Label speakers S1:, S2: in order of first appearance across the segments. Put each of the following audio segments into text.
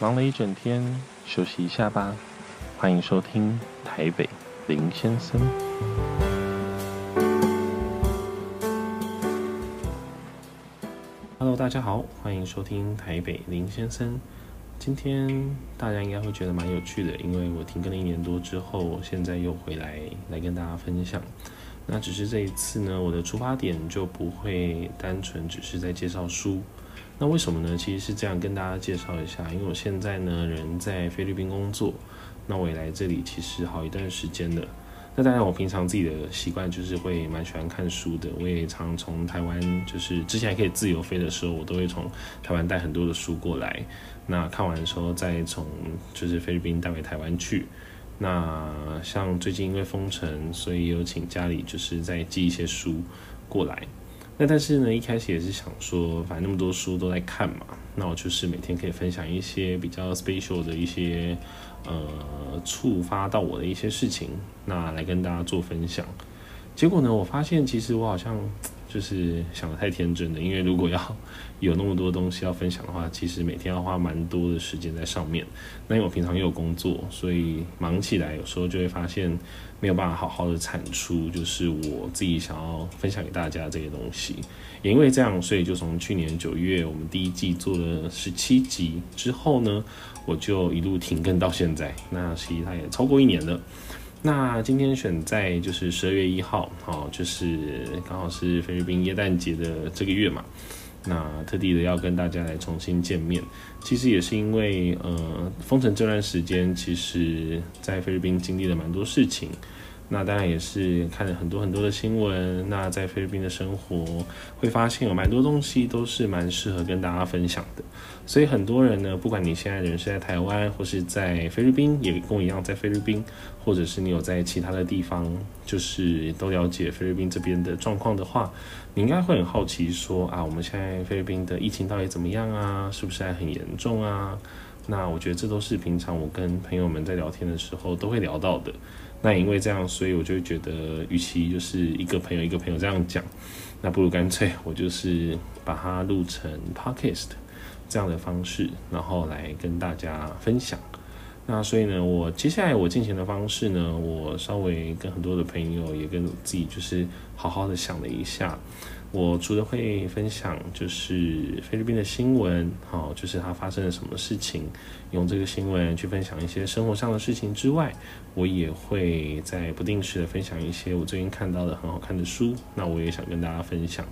S1: 忙了一整天，休息一下吧。欢迎收听台北林先生。Hello，大家好，欢迎收听台北林先生。今天大家应该会觉得蛮有趣的，因为我停更了一年多之后，现在又回来来跟大家分享。那只是这一次呢，我的出发点就不会单纯只是在介绍书。那为什么呢？其实是这样跟大家介绍一下，因为我现在呢人在菲律宾工作，那我也来这里其实好一段时间了。那当然我平常自己的习惯就是会蛮喜欢看书的，我也常从台湾，就是之前可以自由飞的时候，我都会从台湾带很多的书过来。那看完的时候再从就是菲律宾带回台湾去。那像最近因为封城，所以有请家里就是再寄一些书过来。那但是呢，一开始也是想说，反正那么多书都在看嘛，那我就是每天可以分享一些比较 special 的一些，呃，触发到我的一些事情，那来跟大家做分享。结果呢，我发现其实我好像。就是想得太天真了，因为如果要有那么多东西要分享的话，其实每天要花蛮多的时间在上面。那因为我平常又有工作，所以忙起来有时候就会发现没有办法好好的产出，就是我自己想要分享给大家这些东西。也因为这样，所以就从去年九月我们第一季做了十七集之后呢，我就一路停更到现在。那其实它也超过一年了。那今天选在就是十二月一号，哦，就是刚好是菲律宾耶诞节的这个月嘛，那特地的要跟大家来重新见面，其实也是因为呃封城这段时间，其实在菲律宾经历了蛮多事情。那当然也是看了很多很多的新闻。那在菲律宾的生活，会发现有蛮多东西都是蛮适合跟大家分享的。所以很多人呢，不管你现在人是在台湾，或是在菲律宾，也跟我一样在菲律宾，或者是你有在其他的地方，就是都了解菲律宾这边的状况的话，你应该会很好奇说啊，我们现在菲律宾的疫情到底怎么样啊？是不是还很严重啊？那我觉得这都是平常我跟朋友们在聊天的时候都会聊到的。那因为这样，所以我就觉得，与其就是一个朋友一个朋友这样讲，那不如干脆我就是把它录成 podcast 这样的方式，然后来跟大家分享。那所以呢，我接下来我进行的方式呢，我稍微跟很多的朋友也跟自己就是好好的想了一下。我除了会分享就是菲律宾的新闻，好，就是它发生了什么事情，用这个新闻去分享一些生活上的事情之外，我也会在不定时的分享一些我最近看到的很好看的书，那我也想跟大家分享。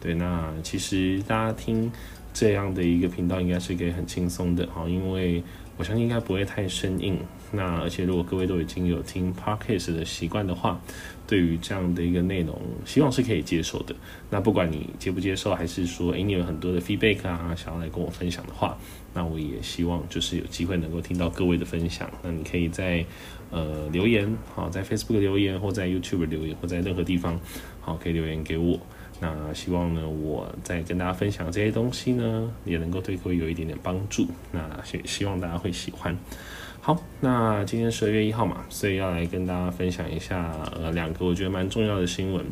S1: 对，那其实大家听这样的一个频道应该是可以很轻松的，好，因为我相信应该不会太生硬。那而且如果各位都已经有听 Podcast 的习惯的话，对于这样的一个内容，希望是可以接受的。那不管你接不接受，还是说，诶，你有很多的 feedback 啊，想要来跟我分享的话，那我也希望就是有机会能够听到各位的分享。那你可以在呃留言，好，在 Facebook 留言，或在 YouTube 留言，或在任何地方，好，可以留言给我。那希望呢，我在跟大家分享这些东西呢，也能够对各位有一点点帮助。那希希望大家会喜欢。好，那今天十二月一号嘛，所以要来跟大家分享一下，呃，两个我觉得蛮重要的新闻。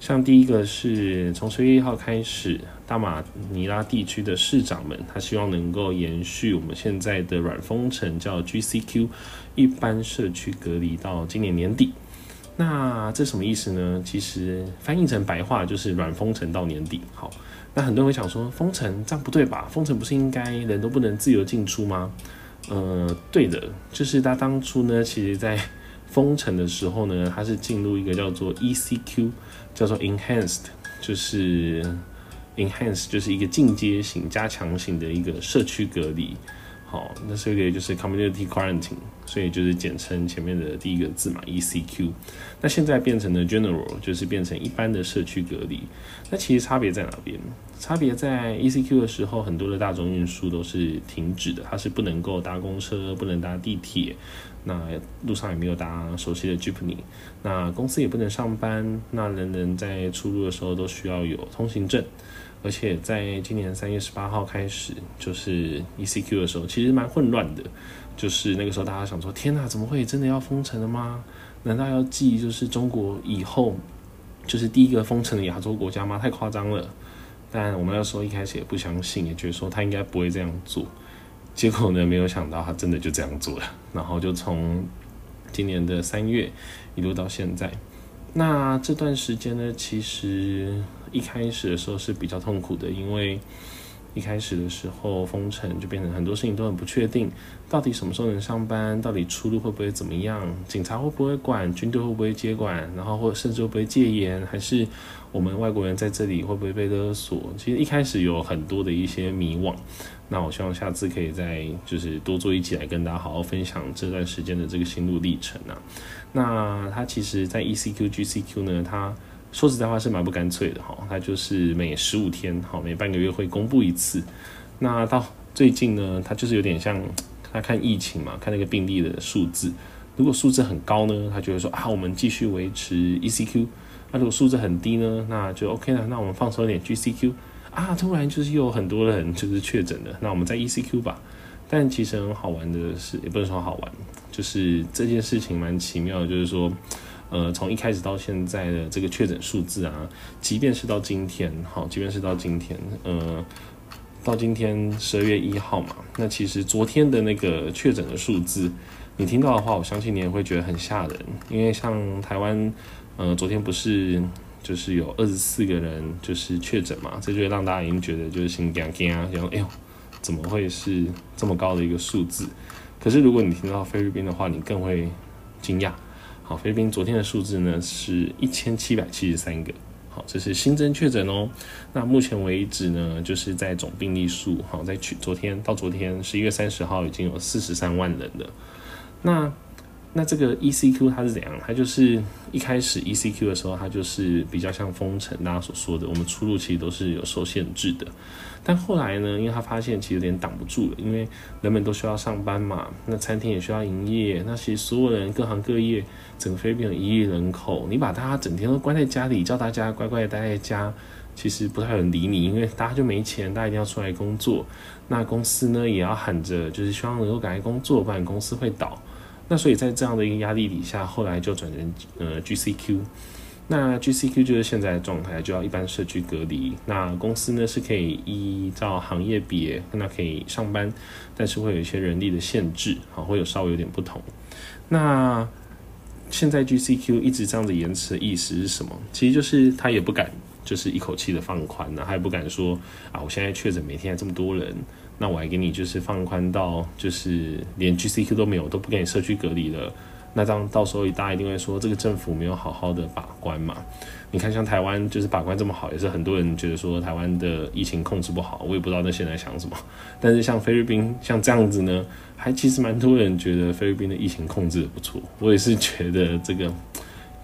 S1: 像第一个是从十二月一号开始，大马尼拉地区的市长们，他希望能够延续我们现在的软封城，叫 GCQ，一般社区隔离到今年年底。那这什么意思呢？其实翻译成白话就是软封城到年底。好，那很多人会想说，封城这样不对吧？封城不是应该人都不能自由进出吗？呃，对的，就是他当初呢，其实在封城的时候呢，他是进入一个叫做 ECQ，叫做 Enhanced，就是 Enhanced 就是一个进阶型、加强型的一个社区隔离。好，那这个就是 Community Quarantine，所以就是简称前面的第一个字嘛，ECQ。那现在变成了 General，就是变成一般的社区隔离。那其实差别在哪边？差别在 ECQ 的时候，很多的大众运输都是停止的，它是不能够搭公车，不能搭地铁，那路上也没有搭熟悉的 Jeepney，那公司也不能上班，那人人在出入的时候都需要有通行证，而且在今年三月十八号开始，就是 ECQ 的时候，其实蛮混乱的，就是那个时候大家想说，天哪，怎么会真的要封城了吗？难道要继就是中国以后就是第一个封城的亚洲国家吗？太夸张了。但我们那时候一开始也不相信，也觉得说他应该不会这样做。结果呢，没有想到他真的就这样做了，然后就从今年的三月一路到现在。那这段时间呢，其实一开始的时候是比较痛苦的，因为一开始的时候封城就变成很多事情都很不确定，到底什么时候能上班，到底出路会不会怎么样，警察会不会管，军队会不会接管，然后或甚至会不会戒严，还是我们外国人在这里会不会被勒索？其实一开始有很多的一些迷惘。那我希望下次可以再就是多做一集来跟大家好好分享这段时间的这个心路历程啊。那他其实，在 ECQ、GCQ 呢，他说实在话是蛮不干脆的哈。他就是每十五天，好，每半个月会公布一次。那到最近呢，他就是有点像他看疫情嘛，看那个病例的数字。如果数字很高呢，他就会说啊，我们继续维持 ECQ。那如果数字很低呢，那就 OK 了，那我们放松一点 GCQ。啊，突然就是又有很多人就是确诊了，那我们在 ECQ 吧。但其实很好玩的是，也不能说好玩，就是这件事情蛮奇妙的，就是说，呃，从一开始到现在的这个确诊数字啊，即便是到今天，好，即便是到今天，呃，到今天十二月一号嘛，那其实昨天的那个确诊的数字，你听到的话，我相信你也会觉得很吓人，因为像台湾，呃，昨天不是。就是有二十四个人就是确诊嘛，这就让大家已经觉得就是心惊惊啊，然后哎呦，怎么会是这么高的一个数字？可是如果你听到菲律宾的话，你更会惊讶。好，菲律宾昨天的数字呢是一千七百七十三个，好，这是新增确诊哦。那目前为止呢，就是在总病例数，好，在去昨天到昨天十一月三十号已经有四十三万人了。那那这个 ECQ 它是怎样？它就是一开始 ECQ 的时候，它就是比较像封城，大家所说的，我们出入其实都是有受限制的。但后来呢，因为他发现其实有点挡不住了，因为人们都需要上班嘛，那餐厅也需要营业，那其实所有人各行各业，整个菲律宾有一亿人口，你把大家整天都关在家里，叫大家乖乖的待在家，其实不太有人理你，因为大家就没钱，大家一定要出来工作。那公司呢，也要喊着，就是希望能够赶快工作，不然公司会倒。那所以在这样的一个压力底下，后来就转成呃 GCQ，那 GCQ 就是现在的状态，就要一般社区隔离。那公司呢是可以依照行业别，那可以上班，但是会有一些人力的限制，好，会有稍微有点不同。那现在 GCQ 一直这样子延迟的意思是什么？其实就是他也不敢，就是一口气的放宽呢，他也不敢说啊，我现在确诊每天这么多人。那我还给你就是放宽到就是连 GCQ 都没有，都不给你社区隔离了。那这样到时候大家一定会说这个政府没有好好的把关嘛？你看像台湾就是把关这么好，也是很多人觉得说台湾的疫情控制不好。我也不知道那些人在想什么。但是像菲律宾像这样子呢，还其实蛮多人觉得菲律宾的疫情控制不错。我也是觉得这个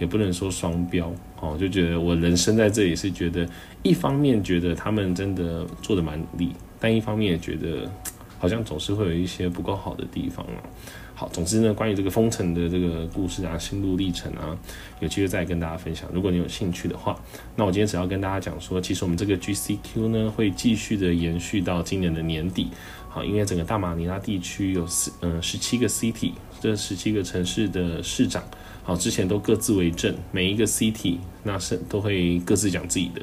S1: 也不能说双标哦，就觉得我人生在这里是觉得一方面觉得他们真的做得蛮力。但一方面也觉得，好像总是会有一些不够好的地方啊。好，总之呢，关于这个封城的这个故事啊、心路历程啊，有机会再跟大家分享。如果你有兴趣的话，那我今天只要跟大家讲说，其实我们这个 GCQ 呢，会继续的延续到今年的年底。好，因为整个大马尼拉地区有四嗯十七个 city，这十七个城市的市长，好，之前都各自为政，每一个 city 那是都会各自讲自己的。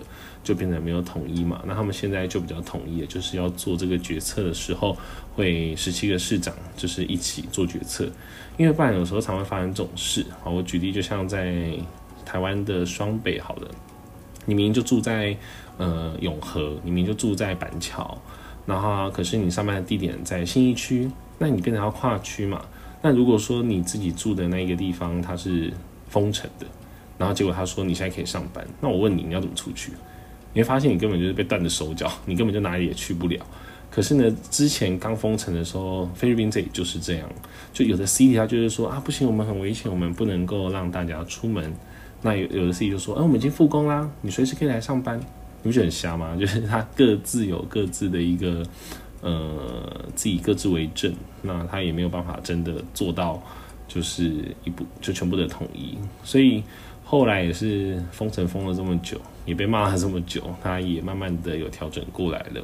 S1: 就变得没有统一嘛，那他们现在就比较统一，就是要做这个决策的时候，会十七个市长就是一起做决策，因为不然有时候常会发生这种事。好，我举例，就像在台湾的双北，好的，你明明就住在呃永和，你明明就住在板桥，然后可是你上班的地点在新一区，那你变成要跨区嘛？那如果说你自己住的那个地方它是封城的，然后结果他说你现在可以上班，那我问你，你要怎么出去？你会发现你根本就是被断了手脚，你根本就哪里也去不了。可是呢，之前刚封城的时候，菲律宾这里就是这样，就有的 city 他就是说啊，不行，我们很危险，我们不能够让大家出门。那有有的 city 就说，哎、啊，我们已经复工啦，你随时可以来上班。你不觉得很瞎吗？就是他各自有各自的一个呃，自己各自为政，那他也没有办法真的做到就是一步就全部的统一，所以。后来也是封城封了这么久，也被骂了这么久，他也慢慢的有调整过来了。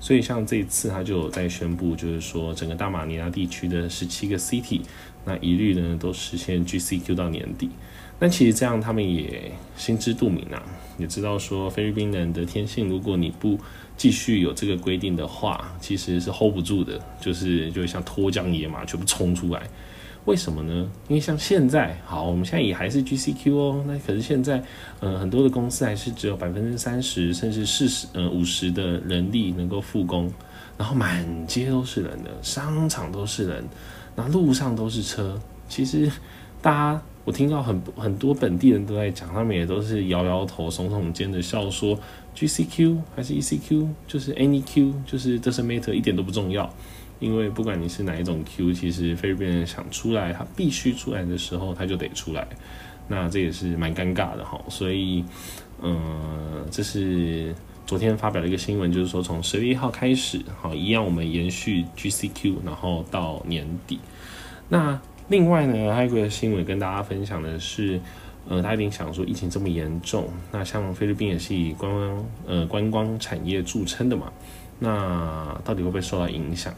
S1: 所以像这一次，他就有在宣布，就是说整个大马尼拉地区的十七个 city，那一律呢都实现 GCQ 到年底。那其实这样他们也心知肚明啊，也知道说菲律宾人的天性，如果你不继续有这个规定的话，其实是 hold 不住的，就是就像脱缰野马全部冲出来。为什么呢？因为像现在，好，我们现在也还是 GCQ 哦，那可是现在，呃，很多的公司还是只有百分之三十甚至四十，呃，五十的人力能够复工，然后满街都是人的，商场都是人，那路上都是车。其实，大家我听到很很多本地人都在讲，他们也都是摇摇头、耸耸肩的笑说，GCQ 还是 ECQ，就是 Any Q，就是 doesn't matter，一点都不重要。因为不管你是哪一种 Q，其实菲律宾人想出来，他必须出来的时候，他就得出来。那这也是蛮尴尬的哈。所以，嗯、这是昨天发表了一个新闻，就是说从十月一号开始，好，一样我们延续 GCQ，然后到年底。那另外呢，还有一个新闻跟大家分享的是，呃，大家一定想说疫情这么严重，那像菲律宾也是以观光呃观光产业著称的嘛，那到底会不会受到影响？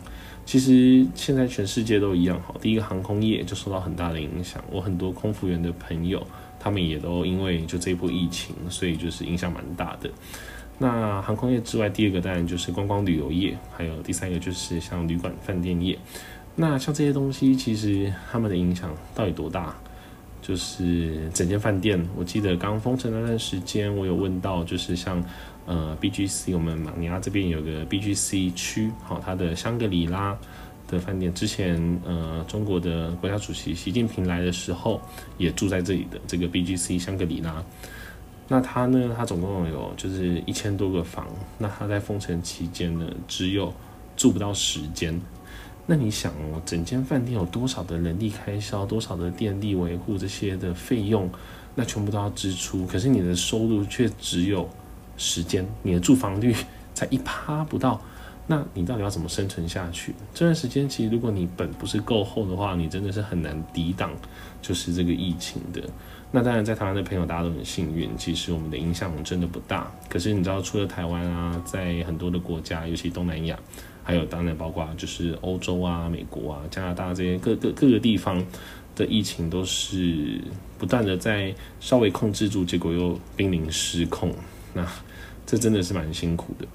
S1: 其实现在全世界都一样，好，第一个航空业就受到很大的影响。我很多空服员的朋友，他们也都因为就这一波疫情，所以就是影响蛮大的。那航空业之外，第二个当然就是观光旅游业，还有第三个就是像旅馆饭店业。那像这些东西，其实他们的影响到底多大？就是整间饭店，我记得刚封城那段时间，我有问到，就是像。呃，BGC 我们马尼拉这边有个 BGC 区，好，它的香格里拉的饭店，之前呃中国的国家主席习近平来的时候也住在这里的这个 BGC 香格里拉。那它呢，它总共有就是一千多个房，那它在封城期间呢，只有住不到十间。那你想哦，整间饭店有多少的人力开销，多少的电力维护这些的费用，那全部都要支出，可是你的收入却只有。时间，你的住房率 才一趴不到，那你到底要怎么生存下去？这段时间其实，如果你本不是够厚的话，你真的是很难抵挡，就是这个疫情的。那当然，在台湾的朋友大家都很幸运，其实我们的影响真的不大。可是你知道，除了台湾啊，在很多的国家，尤其东南亚，还有当然包括就是欧洲啊、美国啊、加拿大这些各个各个地方的疫情，都是不断的在稍微控制住，结果又濒临失控。那这真的是蛮辛苦的。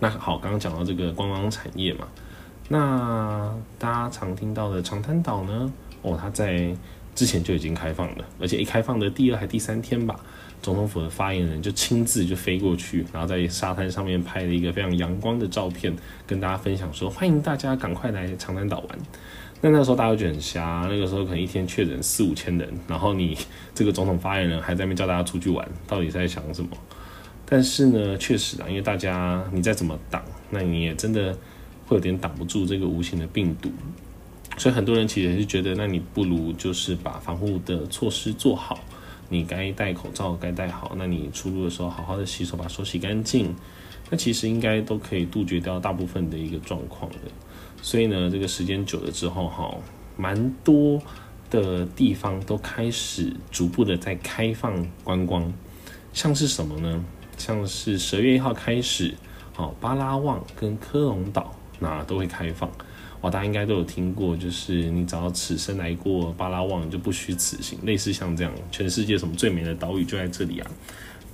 S1: 那好，刚刚讲到这个观光产业嘛，那大家常听到的长滩岛呢，哦，它在之前就已经开放了，而且一开放的第二还第三天吧，总统府的发言人就亲自就飞过去，然后在沙滩上面拍了一个非常阳光的照片，跟大家分享说，欢迎大家赶快来长滩岛玩。那那时候大家就很瞎，那个时候可能一天确诊四五千人，然后你这个总统发言人还在那边叫大家出去玩，到底在想什么？但是呢，确实啊，因为大家你再怎么挡，那你也真的会有点挡不住这个无形的病毒，所以很多人其实是觉得，那你不如就是把防护的措施做好，你该戴口罩该戴好，那你出入的时候好好的洗手，把手洗干净，那其实应该都可以杜绝掉大部分的一个状况的。所以呢，这个时间久了之后，哈，蛮多的地方都开始逐步的在开放观光，像是什么呢？像是十月一号开始，好，巴拉望跟科隆岛那都会开放。哇，大家应该都有听过，就是你只要此生来过巴拉望，就不虚此行。类似像这样，全世界什么最美的岛屿就在这里啊。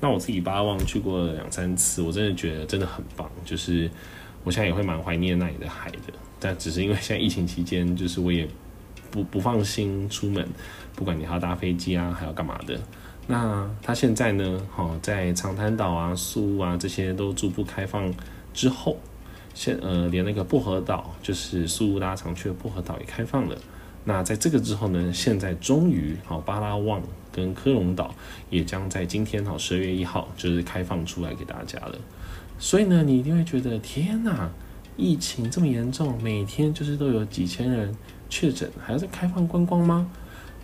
S1: 那我自己巴拉望去过两三次，我真的觉得真的很棒。就是我现在也会蛮怀念那里的海的，但只是因为现在疫情期间，就是我也不不放心出门，不管你还要搭飞机啊，还要干嘛的。那它现在呢？好，在长滩岛啊、苏屋啊这些都逐步开放之后，现呃连那个薄荷岛，就是苏屋拉长去的薄荷岛也开放了。那在这个之后呢，现在终于好巴拉望跟科隆岛也将在今天好十二月一号就是开放出来给大家了。所以呢，你一定会觉得天哪，疫情这么严重，每天就是都有几千人确诊，还要再开放观光吗？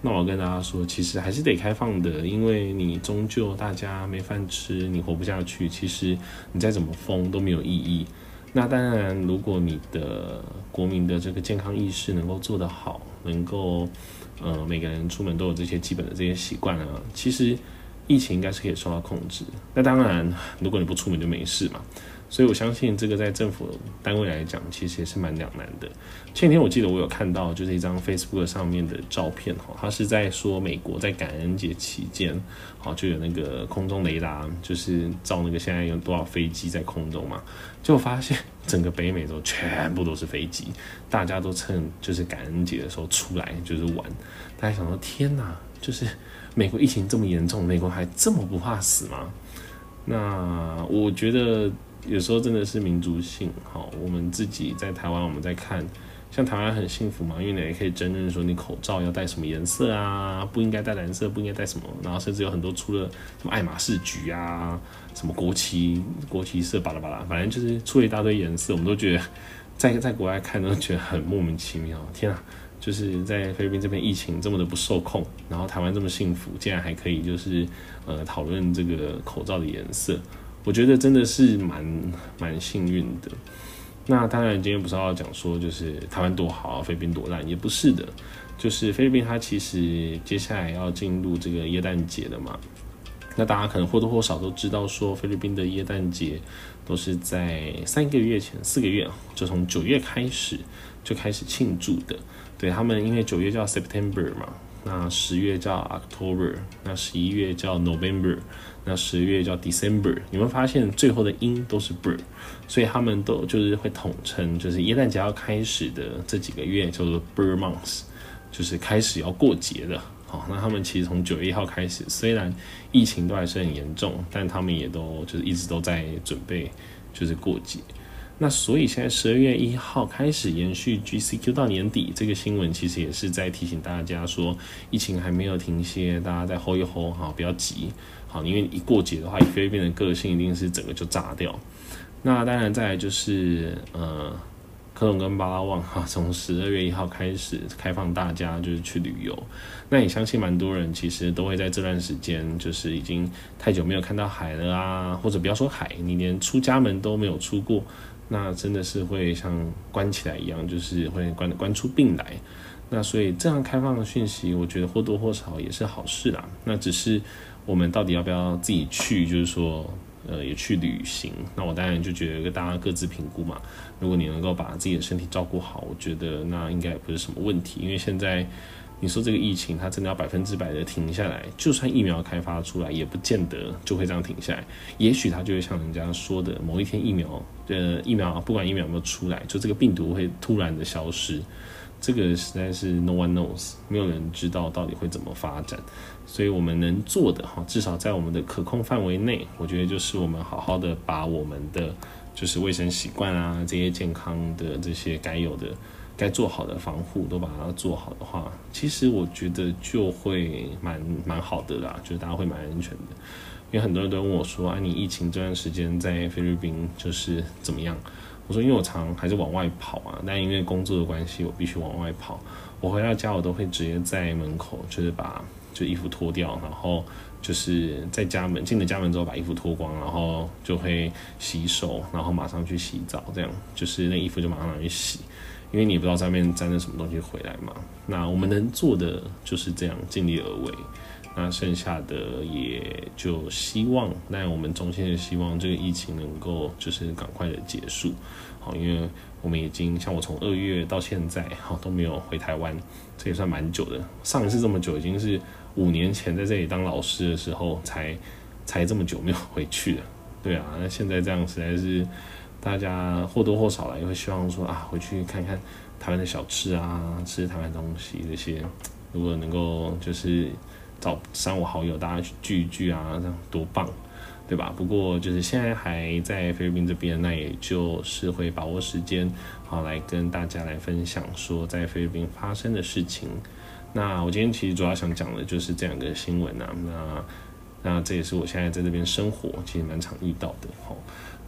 S1: 那我跟大家说，其实还是得开放的，因为你终究大家没饭吃，你活不下去。其实你再怎么封都没有意义。那当然，如果你的国民的这个健康意识能够做得好，能够呃每个人出门都有这些基本的这些习惯啊，其实疫情应该是可以受到控制。那当然，如果你不出门就没事嘛。所以我相信这个在政府单位来讲，其实也是蛮两难的。前几天我记得我有看到，就是一张 Facebook 上面的照片哈，它是在说美国在感恩节期间，好就有那个空中雷达，就是照那个现在有多少飞机在空中嘛，就发现整个北美洲全部都是飞机，大家都趁就是感恩节的时候出来就是玩，大家想说天哪，就是美国疫情这么严重，美国还这么不怕死吗？那我觉得。有时候真的是民族性，好，我们自己在台湾，我们在看，像台湾很幸福嘛，因为你也可以争论说你口罩要戴什么颜色啊，不应该戴蓝色，不应该戴什么，然后甚至有很多出了什么爱马仕橘啊，什么国旗国旗色巴拉巴拉，反正就是出了一大堆颜色，我们都觉得在在国外看都觉得很莫名其妙，天啊，就是在菲律宾这边疫情这么的不受控，然后台湾这么幸福，竟然还可以就是呃讨论这个口罩的颜色。我觉得真的是蛮蛮幸运的。那当然，今天不是要讲说就是台湾多好，菲律宾多烂，也不是的。就是菲律宾它其实接下来要进入这个耶诞节了嘛。那大家可能或多或少都知道，说菲律宾的耶诞节都是在三个月前，四个月就从九月开始就开始庆祝的。对他们，因为九月叫 September 嘛。那十月叫 October，那十一月叫 November，那十月叫 December。你们发现最后的音都是 ber，所以他们都就是会统称，就是耶诞节要开始的这几个月叫做 ber months，就是开始要过节的。好，那他们其实从九月一号开始，虽然疫情都还是很严重，但他们也都就是一直都在准备，就是过节。那所以现在十二月一号开始延续 GCQ 到年底，这个新闻其实也是在提醒大家说，疫情还没有停歇，大家再 hold 一 hold 哈，不要急，好，因为一过节的话，以菲律宾的个性一定是整个就炸掉。那当然再来就是呃，科隆跟巴拉望哈，从十二月一号开始开放大家就是去旅游，那也相信蛮多人其实都会在这段时间就是已经太久没有看到海了啊，或者不要说海，你连出家门都没有出过。那真的是会像关起来一样，就是会关关出病来。那所以这样开放的讯息，我觉得或多或少也是好事啦。那只是我们到底要不要自己去，就是说，呃，也去旅行。那我当然就觉得大家各自评估嘛。如果你能够把自己的身体照顾好，我觉得那应该也不是什么问题，因为现在。你说这个疫情，它真的要百分之百的停下来，就算疫苗开发出来，也不见得就会这样停下来。也许它就会像人家说的，某一天疫苗，呃，疫苗不管疫苗有没有出来，就这个病毒会突然的消失。这个实在是 no one knows，没有人知道到底会怎么发展。所以我们能做的哈，至少在我们的可控范围内，我觉得就是我们好好的把我们的就是卫生习惯啊，这些健康的这些该有的。该做好的防护都把它做好的话，其实我觉得就会蛮蛮好的啦，就是大家会蛮安全的。因为很多人都问我说：“啊，你疫情这段时间在菲律宾就是怎么样？”我说：“因为我常还是往外跑啊，但因为工作的关系，我必须往外跑。我回到家，我都会直接在门口，就是把就衣服脱掉，然后就是在家门进了家门之后把衣服脱光，然后就会洗手，然后马上去洗澡，这样就是那衣服就马上拿去洗。”因为你不知道上面沾了什么东西回来嘛，那我们能做的就是这样尽力而为，那剩下的也就希望，那我们衷心的希望这个疫情能够就是赶快的结束，好，因为我们已经像我从二月到现在好都没有回台湾，这也算蛮久的，上一次这么久已经是五年前在这里当老师的时候才才这么久没有回去了，对啊，那现在这样实在是。大家或多或少啦，也会希望说啊，回去看看台湾的小吃啊，吃台湾东西这些，如果能够就是找三五好友，大家去聚一聚啊，这样多棒，对吧？不过就是现在还在菲律宾这边，那也就是会把握时间，好来跟大家来分享说在菲律宾发生的事情。那我今天其实主要想讲的就是这两个新闻啊，那那这也是我现在在这边生活，其实蛮常遇到的，吼。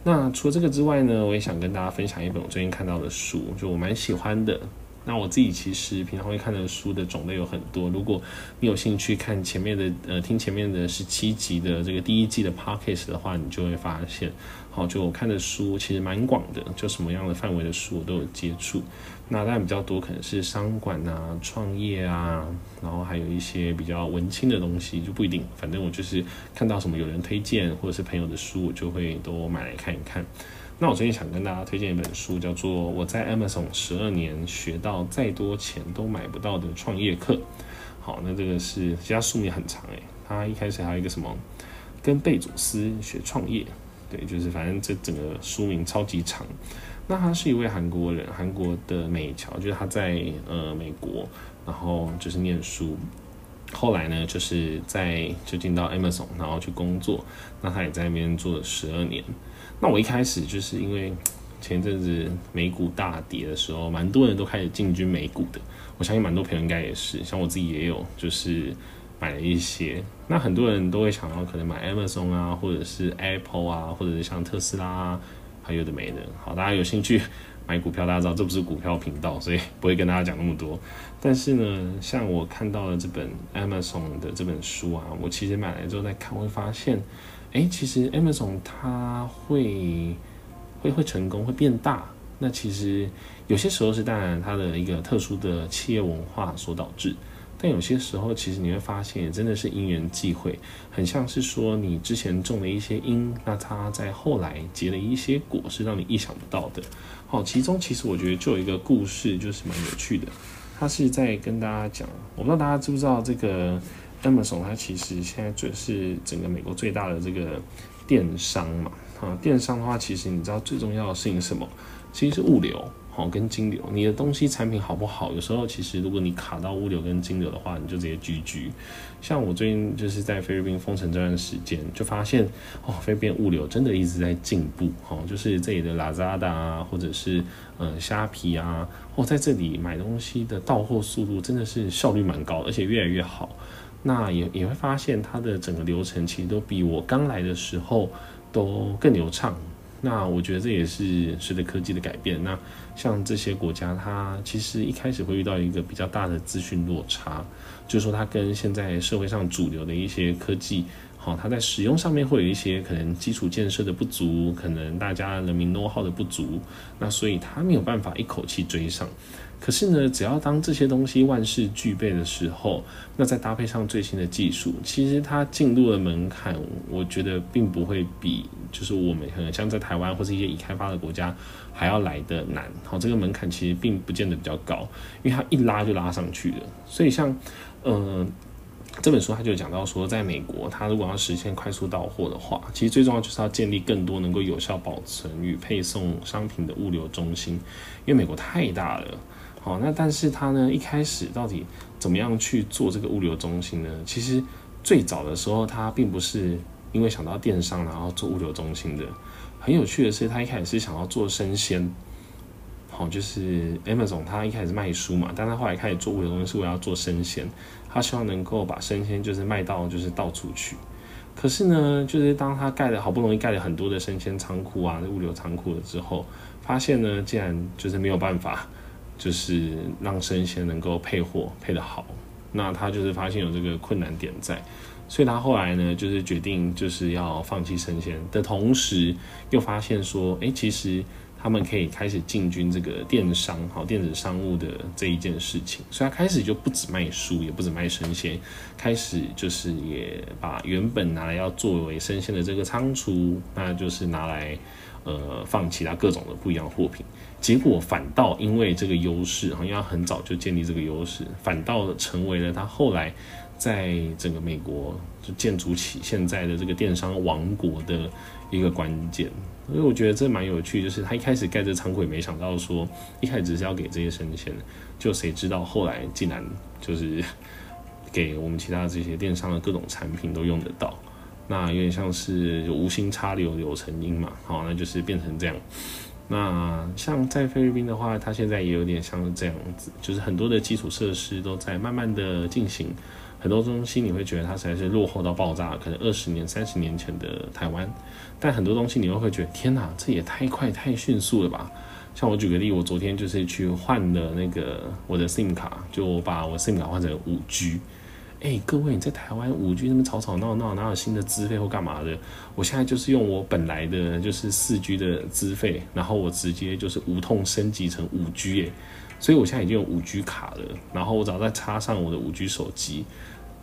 S1: 那除了这个之外呢，我也想跟大家分享一本我最近看到的书，就我蛮喜欢的。那我自己其实平常会看的书的种类有很多。如果你有兴趣看前面的呃听前面的十七集的这个第一季的 podcast 的话，你就会发现，好，就我看的书其实蛮广的，就什么样的范围的书我都有接触。那当然比较多可能是商管啊、创业啊，然后还有一些比较文青的东西就不一定。反正我就是看到什么有人推荐或者是朋友的书，我就会都买来看一看。那我最近想跟大家推荐一本书，叫做《我在 Amazon 十二年学到再多钱都买不到的创业课》。好，那这个是其他书名很长诶，它一开始还有一个什么跟贝佐斯学创业，对，就是反正这整个书名超级长。那他是一位韩国人，韩国的美侨，就是他在呃美国，然后就是念书，后来呢就是在就进到 Amazon，然后去工作。那他也在那边做了十二年。那我一开始就是因为前阵子美股大跌的时候，蛮多人都开始进军美股的。我相信蛮多朋友应该也是，像我自己也有，就是买了一些。那很多人都会想要可能买 Amazon 啊，或者是 Apple 啊，或者是像特斯拉啊。还有的没的，好，大家有兴趣买股票，大家知道这不是股票频道，所以 不会跟大家讲那么多。但是呢，像我看到了这本 Amazon 的这本书啊，我其实买来之后再看，会发现，哎，其实 Amazon 它会会会成功，会变大。那其实有些时候是当然它的一个特殊的企业文化所导致。但有些时候，其实你会发现，真的是因缘际会，很像是说你之前种了一些因，那它在后来结了一些果，是让你意想不到的。好，其中其实我觉得就有一个故事，就是蛮有趣的。他是在跟大家讲，我不知道大家知不知道这个 Amazon，它其实现在就是整个美国最大的这个电商嘛。啊，电商的话，其实你知道最重要的事情是什么？其实是物流。好，跟金流，你的东西产品好不好？有时候其实如果你卡到物流跟金流的话，你就直接 GG。像我最近就是在菲律宾封城这段时间，就发现哦，菲律宾物流真的一直在进步。哦，就是这里的 Lazada 啊，或者是嗯虾皮啊，哦，在这里买东西的到货速度真的是效率蛮高，而且越来越好。那也也会发现它的整个流程其实都比我刚来的时候都更流畅。那我觉得这也是随着科技的改变。那像这些国家，它其实一开始会遇到一个比较大的资讯落差，就是说它跟现在社会上主流的一些科技，好，它在使用上面会有一些可能基础建设的不足，可能大家人民 know how 的不足，那所以它没有办法一口气追上。可是呢，只要当这些东西万事俱备的时候，那再搭配上最新的技术，其实它进入的门槛，我觉得并不会比就是我们可能像在台湾或是一些已开发的国家还要来的难。好，这个门槛其实并不见得比较高，因为它一拉就拉上去了。所以像，呃，这本书它就讲到说，在美国，它如果要实现快速到货的话，其实最重要就是要建立更多能够有效保存与配送商品的物流中心，因为美国太大了。好，那但是他呢，一开始到底怎么样去做这个物流中心呢？其实最早的时候，他并不是因为想到电商然后做物流中心的。很有趣的是，他一开始是想要做生鲜。好，就是 Amazon 他一开始卖书嘛，但他后来开始做物流中心是为了要做生鲜，他希望能够把生鲜就是卖到就是到处去。可是呢，就是当他盖了好不容易盖了很多的生鲜仓库啊、物流仓库了之后，发现呢，竟然就是没有办法。就是让生鲜能够配货配得好，那他就是发现有这个困难点在，所以他后来呢，就是决定就是要放弃生鲜。的同时，又发现说，哎，其实他们可以开始进军这个电商，好，电子商务的这一件事情，所以他开始就不止卖书，也不止卖生鲜，开始就是也把原本拿来要作为生鲜的这个仓储，那就是拿来。呃，放其他各种的不一样的货品，结果反倒因为这个优势，好像很早就建立这个优势，反倒成为了他后来在整个美国就建筑起现在的这个电商王国的一个关键。所以我觉得这蛮有趣，就是他一开始盖这仓库也没想到说，一开始只是要给这些生鲜，就谁知道后来竟然就是给我们其他这些电商的各种产品都用得到。那有点像是无心插柳柳成荫嘛，好，那就是变成这样。那像在菲律宾的话，它现在也有点像这样子，就是很多的基础设施都在慢慢的进行，很多东西你会觉得它实在是落后到爆炸，可能二十年、三十年前的台湾，但很多东西你又会觉得天哪，这也太快太迅速了吧？像我举个例，我昨天就是去换了那个我的 SIM 卡，就我把我 SIM 卡换成五 G。哎、各位，你在台湾五 G 那边吵吵闹闹，哪有新的资费或干嘛的？我现在就是用我本来的就是四 G 的资费，然后我直接就是无痛升级成五 G 哎，所以我现在已经有五 G 卡了，然后我只要再插上我的五 G 手机，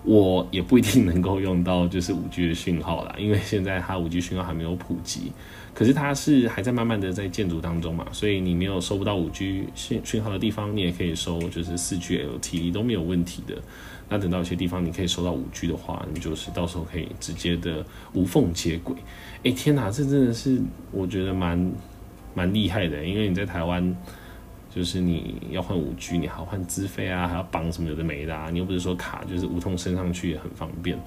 S1: 我也不一定能够用到就是五 G 的讯号啦，因为现在它五 G 讯号还没有普及，可是它是还在慢慢的在建筑当中嘛，所以你没有收不到五 G 讯讯号的地方，你也可以收就是四 G LTE 都没有问题的。那等到有些地方你可以收到五 G 的话，你就是到时候可以直接的无缝接轨。哎，天哪，这真的是我觉得蛮蛮厉害的，因为你在台湾。就是你要换五 G，你还要换资费啊，还要绑什么有的没的啊，你又不是说卡就是无痛升上去也很方便，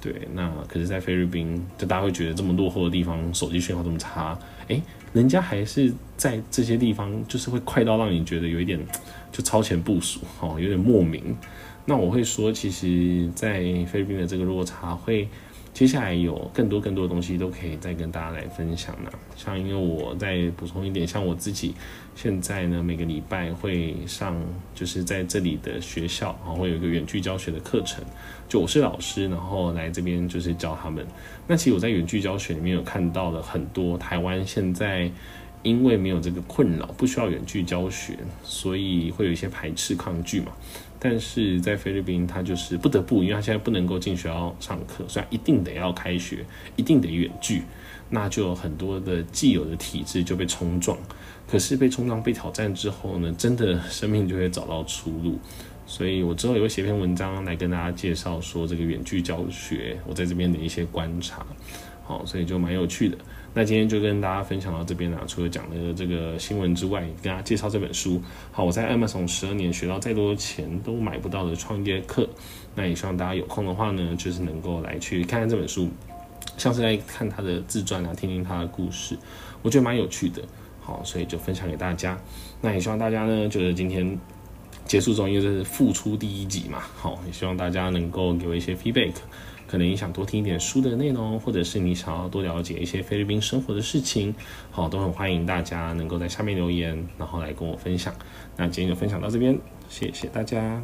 S1: 对。那可是，在菲律宾，就大家会觉得这么落后的地方，手机讯号这么差，诶，人家还是在这些地方，就是会快到让你觉得有一点就超前部署，哦，有点莫名。那我会说，其实，在菲律宾的这个落差会。接下来有更多更多的东西都可以再跟大家来分享呢。像因为我再补充一点，像我自己现在呢，每个礼拜会上，就是在这里的学校，然后会有一个远距教学的课程。就我是老师，然后来这边就是教他们。那其实我在远距教学里面有看到了很多台湾现在因为没有这个困扰，不需要远距教学，所以会有一些排斥抗拒嘛。但是在菲律宾，他就是不得不，因为他现在不能够进学校上课，所以一定得要开学，一定得远距，那就有很多的既有的体制就被冲撞。可是被冲撞、被挑战之后呢，真的生命就会找到出路。所以我之后也会写篇文章来跟大家介绍说这个远距教学，我在这边的一些观察。好，所以就蛮有趣的。那今天就跟大家分享到这边了。除了讲的这个新闻之外，跟大家介绍这本书。好，我在 Amazon 十二年学到再多钱都买不到的创业课。那也希望大家有空的话呢，就是能够来去看看这本书，像是在看他的自传啊，听听他的故事，我觉得蛮有趣的。好，所以就分享给大家。那也希望大家呢，就是今天结束中，因为这是复出第一集嘛。好，也希望大家能够给我一些 feedback。可能你想多听一点书的内容，或者是你想要多了解一些菲律宾生活的事情，好，都很欢迎大家能够在下面留言，然后来跟我分享。那今天就分享到这边，谢谢大家。